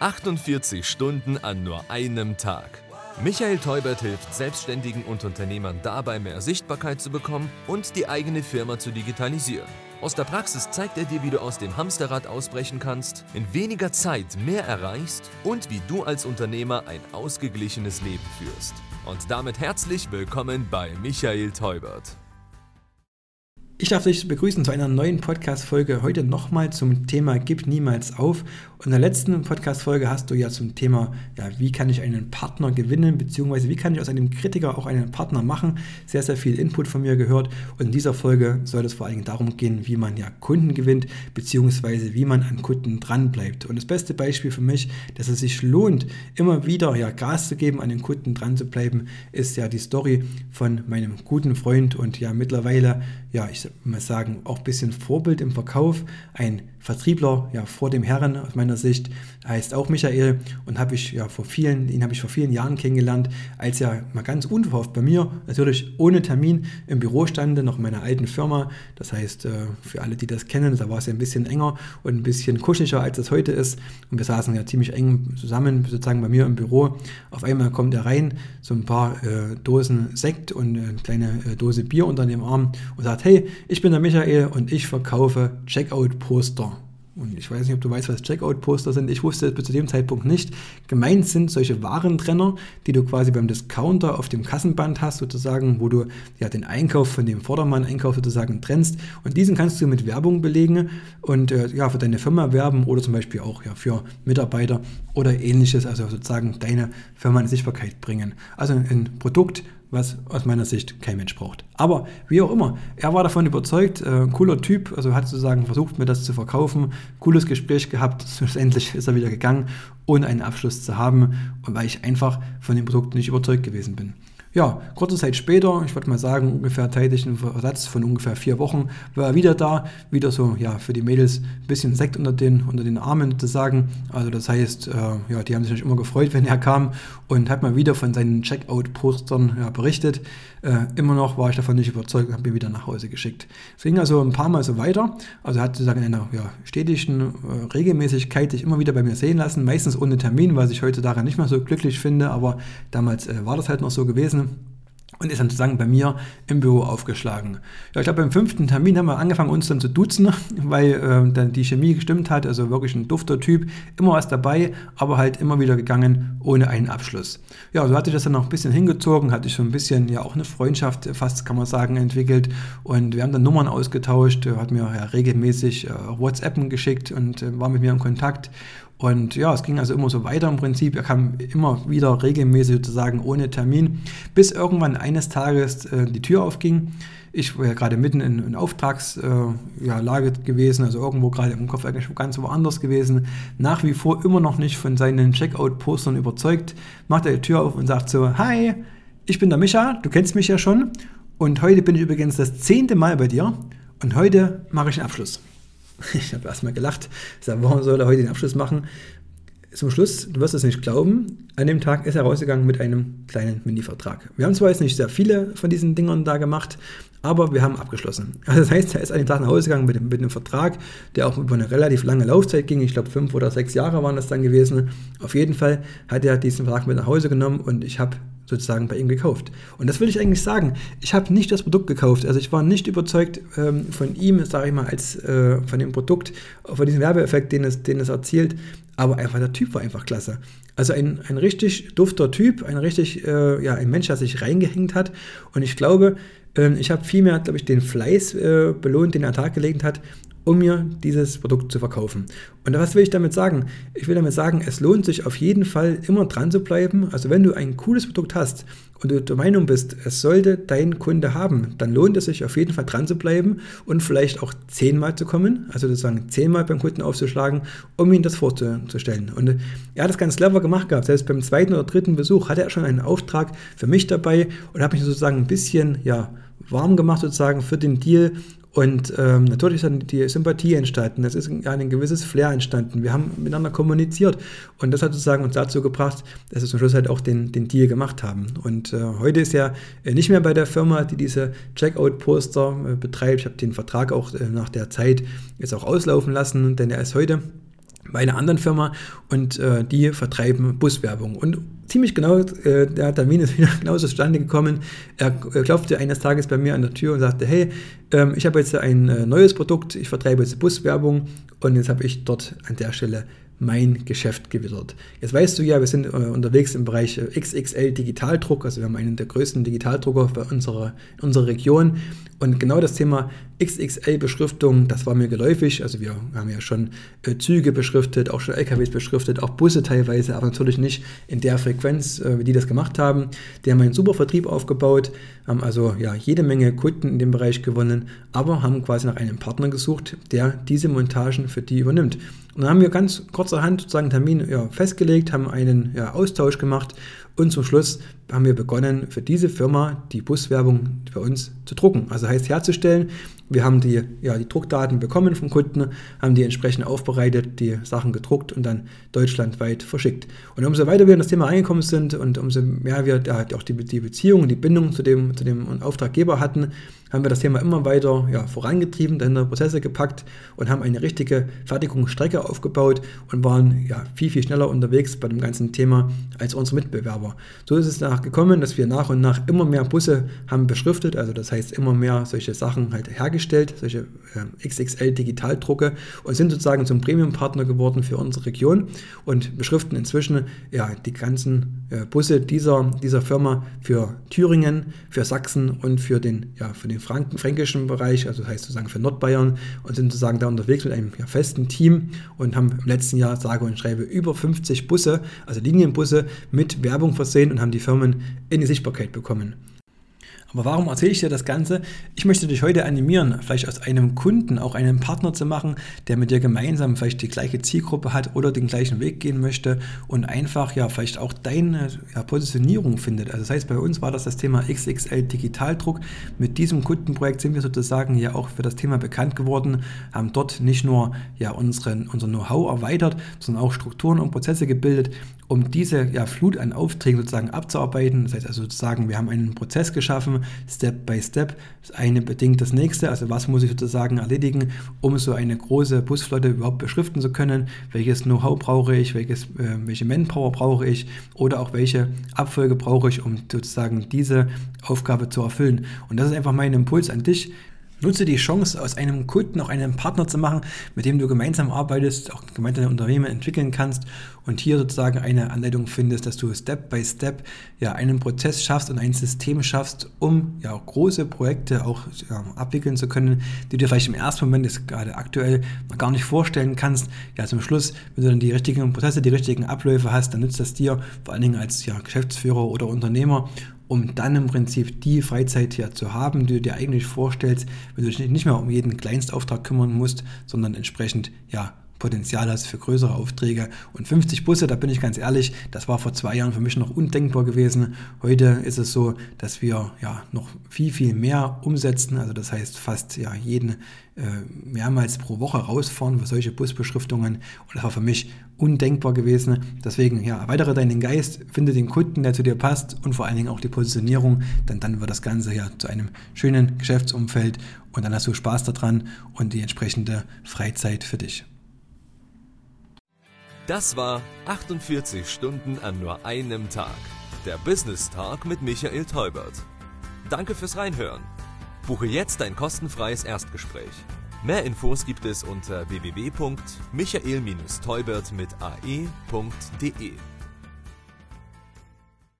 48 Stunden an nur einem Tag. Michael Teubert hilft Selbstständigen und Unternehmern dabei, mehr Sichtbarkeit zu bekommen und die eigene Firma zu digitalisieren. Aus der Praxis zeigt er dir, wie du aus dem Hamsterrad ausbrechen kannst, in weniger Zeit mehr erreichst und wie du als Unternehmer ein ausgeglichenes Leben führst. Und damit herzlich willkommen bei Michael Teubert. Ich darf dich begrüßen zu einer neuen Podcast-Folge. Heute nochmal zum Thema Gib niemals auf. In der letzten Podcast-Folge hast du ja zum Thema, ja, wie kann ich einen Partner gewinnen, beziehungsweise wie kann ich aus einem Kritiker auch einen Partner machen, sehr, sehr viel Input von mir gehört. Und in dieser Folge soll es vor allem darum gehen, wie man ja Kunden gewinnt, beziehungsweise wie man an Kunden dranbleibt. Und das beste Beispiel für mich, dass es sich lohnt, immer wieder ja, Gas zu geben, an den Kunden dran zu bleiben, ist ja die Story von meinem guten Freund und ja mittlerweile, ja, ich mal sagen, auch ein bisschen Vorbild im Verkauf. Ein Vertriebler ja, vor dem Herren aus meiner Sicht heißt auch Michael und habe ich ja vor vielen, ihn habe ich vor vielen Jahren kennengelernt, als er mal ganz unverhofft bei mir, natürlich ohne Termin, im Büro stand, noch in meiner alten Firma. Das heißt, äh, für alle, die das kennen, da war es ja ein bisschen enger und ein bisschen kuscheliger, als es heute ist. Und wir saßen ja ziemlich eng zusammen, sozusagen bei mir im Büro. Auf einmal kommt er rein, so ein paar äh, Dosen Sekt und eine kleine äh, Dose Bier unter dem Arm und sagt, hey, ich bin der Michael und ich verkaufe Checkout-Poster. Und ich weiß nicht, ob du weißt, was Checkout-Poster sind. Ich wusste es bis zu dem Zeitpunkt nicht. Gemeint sind solche Warentrenner, die du quasi beim Discounter auf dem Kassenband hast, sozusagen, wo du ja den Einkauf von dem Vordermann-Einkauf sozusagen trennst. Und diesen kannst du mit Werbung belegen und äh, ja, für deine Firma werben oder zum Beispiel auch ja, für Mitarbeiter oder ähnliches, also sozusagen deine Firma in Sichtbarkeit bringen. Also ein Produkt, was aus meiner Sicht kein Mensch braucht. Aber wie auch immer, er war davon überzeugt, äh, cooler Typ, also hat sozusagen versucht, mir das zu verkaufen, cooles Gespräch gehabt, schlussendlich ist er wieder gegangen, ohne einen Abschluss zu haben weil ich einfach von dem Produkt nicht überzeugt gewesen bin. Ja, kurze Zeit später, ich würde mal sagen, ungefähr zeitlichen Versatz von ungefähr vier Wochen, war er wieder da, wieder so, ja, für die Mädels ein bisschen Sekt unter den, unter den Armen sozusagen. Also das heißt, äh, ja, die haben sich immer gefreut, wenn er kam und hat mal wieder von seinen Checkout-Postern ja, berichtet. Äh, immer noch war ich davon nicht überzeugt und habe ihn wieder nach Hause geschickt. Es ging also ein paar Mal so weiter. Also er hat sozusagen in einer ja, stetigen äh, Regelmäßigkeit sich immer wieder bei mir sehen lassen, meistens ohne Termin, was ich heutzutage nicht mehr so glücklich finde, aber damals äh, war das halt noch so gewesen und ist dann sozusagen bei mir im Büro aufgeschlagen. Ja, ich glaube, beim fünften Termin haben wir angefangen, uns dann zu duzen, weil äh, dann die Chemie gestimmt hat, also wirklich ein dufter Typ, immer was dabei, aber halt immer wieder gegangen ohne einen Abschluss. Ja, so hatte ich das dann noch ein bisschen hingezogen, hatte ich so ein bisschen ja auch eine Freundschaft, fast kann man sagen, entwickelt und wir haben dann Nummern ausgetauscht, hat mir ja regelmäßig äh, WhatsAppen geschickt und äh, war mit mir in Kontakt und ja, es ging also immer so weiter im Prinzip. Er kam immer wieder regelmäßig sozusagen ohne Termin, bis irgendwann eines Tages äh, die Tür aufging. Ich war ja gerade mitten in, in Auftragslage äh, ja, gewesen, also irgendwo gerade im Kopf eigentlich ganz woanders gewesen. Nach wie vor immer noch nicht von seinen Checkout-Postern überzeugt. Macht er die Tür auf und sagt so: Hi, ich bin der Micha, du kennst mich ja schon. Und heute bin ich übrigens das zehnte Mal bei dir. Und heute mache ich einen Abschluss. Ich habe erstmal gelacht. Ich sage, warum soll er heute den Abschluss machen? Zum Schluss, du wirst es nicht glauben, an dem Tag ist er rausgegangen mit einem kleinen Mini-Vertrag. Wir haben zwar jetzt nicht sehr viele von diesen Dingern da gemacht, aber wir haben abgeschlossen. Also das heißt, er ist an dem Tag nach Hause gegangen mit, mit einem Vertrag, der auch über eine relativ lange Laufzeit ging. Ich glaube, fünf oder sechs Jahre waren das dann gewesen. Auf jeden Fall hat er diesen Vertrag mit nach Hause genommen und ich habe sozusagen bei ihm gekauft. Und das will ich eigentlich sagen. Ich habe nicht das Produkt gekauft. Also ich war nicht überzeugt ähm, von ihm, sage ich mal, als äh, von dem Produkt, von diesem Werbeeffekt, den es, den es erzielt. Aber einfach der Typ war einfach klasse. Also ein, ein richtig dufter Typ, ein richtig, äh, ja, ein Mensch, der sich reingehängt hat. Und ich glaube, äh, ich habe vielmehr, glaube ich, den Fleiß äh, belohnt, den er Tag gelegt hat, um mir dieses Produkt zu verkaufen. Und was will ich damit sagen? Ich will damit sagen, es lohnt sich auf jeden Fall immer dran zu bleiben. Also wenn du ein cooles Produkt hast und du der Meinung bist, es sollte dein Kunde haben, dann lohnt es sich auf jeden Fall dran zu bleiben und vielleicht auch zehnmal zu kommen, also sozusagen zehnmal beim Kunden aufzuschlagen, um ihm das vorzustellen. Und er hat das ganz clever gemacht gehabt. Selbst beim zweiten oder dritten Besuch hatte er schon einen Auftrag für mich dabei und hat mich sozusagen ein bisschen, ja, warm gemacht sozusagen für den Deal und ähm, natürlich ist dann die Sympathie entstanden, es ist ein gewisses Flair entstanden. Wir haben miteinander kommuniziert und das hat sozusagen uns dazu gebracht, dass wir zum Schluss halt auch den, den Deal gemacht haben. Und äh, heute ist er äh, nicht mehr bei der Firma, die diese Checkout-Poster äh, betreibt. Ich habe den Vertrag auch äh, nach der Zeit jetzt auch auslaufen lassen, denn er ist heute bei einer anderen Firma und äh, die vertreiben Buswerbung. Und ziemlich genau, äh, der Termin ist wieder genauso zustande gekommen. Er, er klopfte eines Tages bei mir an der Tür und sagte, hey, ähm, ich habe jetzt ein äh, neues Produkt, ich vertreibe jetzt Buswerbung und jetzt habe ich dort an der Stelle mein Geschäft gewittert. Jetzt weißt du ja, wir sind äh, unterwegs im Bereich äh, XXL Digitaldruck, also wir haben einen der größten Digitaldrucker bei unserer, unserer Region und genau das Thema XXL-Beschriftung, das war mir geläufig. Also wir haben ja schon äh, Züge beschriftet, auch schon LKWs beschriftet, auch Busse teilweise, aber natürlich nicht in der Frequenz, äh, wie die das gemacht haben. Die haben einen super Vertrieb aufgebaut, haben also ja jede Menge Kunden in dem Bereich gewonnen, aber haben quasi nach einem Partner gesucht, der diese Montagen für die übernimmt. Und dann haben wir ganz kurzerhand sozusagen einen Termin ja, festgelegt, haben einen ja, Austausch gemacht und zum Schluss haben wir begonnen, für diese Firma die Buswerbung für uns zu drucken. Also heißt herzustellen, wir haben die, ja, die Druckdaten bekommen vom Kunden, haben die entsprechend aufbereitet, die Sachen gedruckt und dann deutschlandweit verschickt. Und umso weiter wir in das Thema eingekommen sind und umso mehr wir da auch die, die Beziehung, die Bindung zu dem, zu dem Auftraggeber hatten, haben wir das Thema immer weiter ja, vorangetrieben, dahinter Prozesse gepackt und haben eine richtige Fertigungsstrecke aufgebaut und waren ja, viel, viel schneller unterwegs bei dem ganzen Thema als unsere Mitbewerber. So ist es danach gekommen, dass wir nach und nach immer mehr Busse haben beschriftet, also das heißt immer mehr solche Sachen halt hergestellt, solche äh, XXL Digitaldrucke und sind sozusagen zum Premium-Partner geworden für unsere Region und beschriften inzwischen ja, die ganzen äh, Busse dieser, dieser Firma für Thüringen, für Sachsen und für den, ja, für den den Franken, fränkischen Bereich, also das heißt sozusagen für Nordbayern und sind sozusagen da unterwegs mit einem ja, festen Team und haben im letzten Jahr, sage und schreibe, über 50 Busse, also Linienbusse mit Werbung versehen und haben die Firmen in die Sichtbarkeit bekommen. Aber warum erzähle ich dir das Ganze? Ich möchte dich heute animieren, vielleicht aus einem Kunden auch einen Partner zu machen, der mit dir gemeinsam vielleicht die gleiche Zielgruppe hat oder den gleichen Weg gehen möchte und einfach ja vielleicht auch deine ja, Positionierung findet. Also das heißt, bei uns war das das Thema XXL Digitaldruck. Mit diesem Kundenprojekt sind wir sozusagen ja auch für das Thema bekannt geworden, haben dort nicht nur ja unseren, unser Know-how erweitert, sondern auch Strukturen und Prozesse gebildet, um diese ja, Flut an Aufträgen sozusagen abzuarbeiten. Das heißt also sozusagen, wir haben einen Prozess geschaffen, Step by Step. Das eine bedingt das nächste. Also was muss ich sozusagen erledigen, um so eine große Busflotte überhaupt beschriften zu können? Welches Know-how brauche ich? Welches, äh, welche Manpower brauche ich? Oder auch welche Abfolge brauche ich, um sozusagen diese Aufgabe zu erfüllen? Und das ist einfach mein Impuls an dich. Nutze die Chance, aus einem Kunden auch einen Partner zu machen, mit dem du gemeinsam arbeitest, auch gemeinsam ein Unternehmen entwickeln kannst und hier sozusagen eine Anleitung findest, dass du Step by Step ja einen Prozess schaffst und ein System schaffst, um ja große Projekte auch ja, abwickeln zu können, die du dir vielleicht im ersten Moment jetzt gerade aktuell noch gar nicht vorstellen kannst. Ja, zum Schluss, wenn du dann die richtigen Prozesse, die richtigen Abläufe hast, dann nützt das dir vor allen Dingen als ja, Geschäftsführer oder Unternehmer um dann im Prinzip die Freizeit hier zu haben, die du dir eigentlich vorstellst, wenn du dich nicht mehr um jeden Kleinstauftrag kümmern musst, sondern entsprechend ja Potenzial hast für größere Aufträge. Und 50 Busse, da bin ich ganz ehrlich, das war vor zwei Jahren für mich noch undenkbar gewesen. Heute ist es so, dass wir ja noch viel, viel mehr umsetzen. Also das heißt fast ja jeden äh, mehrmals pro Woche rausfahren für solche Busbeschriftungen. Und das war für mich undenkbar gewesen. Deswegen, ja, erweitere deinen Geist, finde den Kunden, der zu dir passt und vor allen Dingen auch die Positionierung, denn dann wird das Ganze ja zu einem schönen Geschäftsumfeld und dann hast du Spaß daran und die entsprechende Freizeit für dich. Das war 48 Stunden an nur einem Tag. Der Business Talk mit Michael Teubert. Danke fürs Reinhören. Buche jetzt dein kostenfreies Erstgespräch. Mehr Infos gibt es unter www.michael-teubert mit ae.de.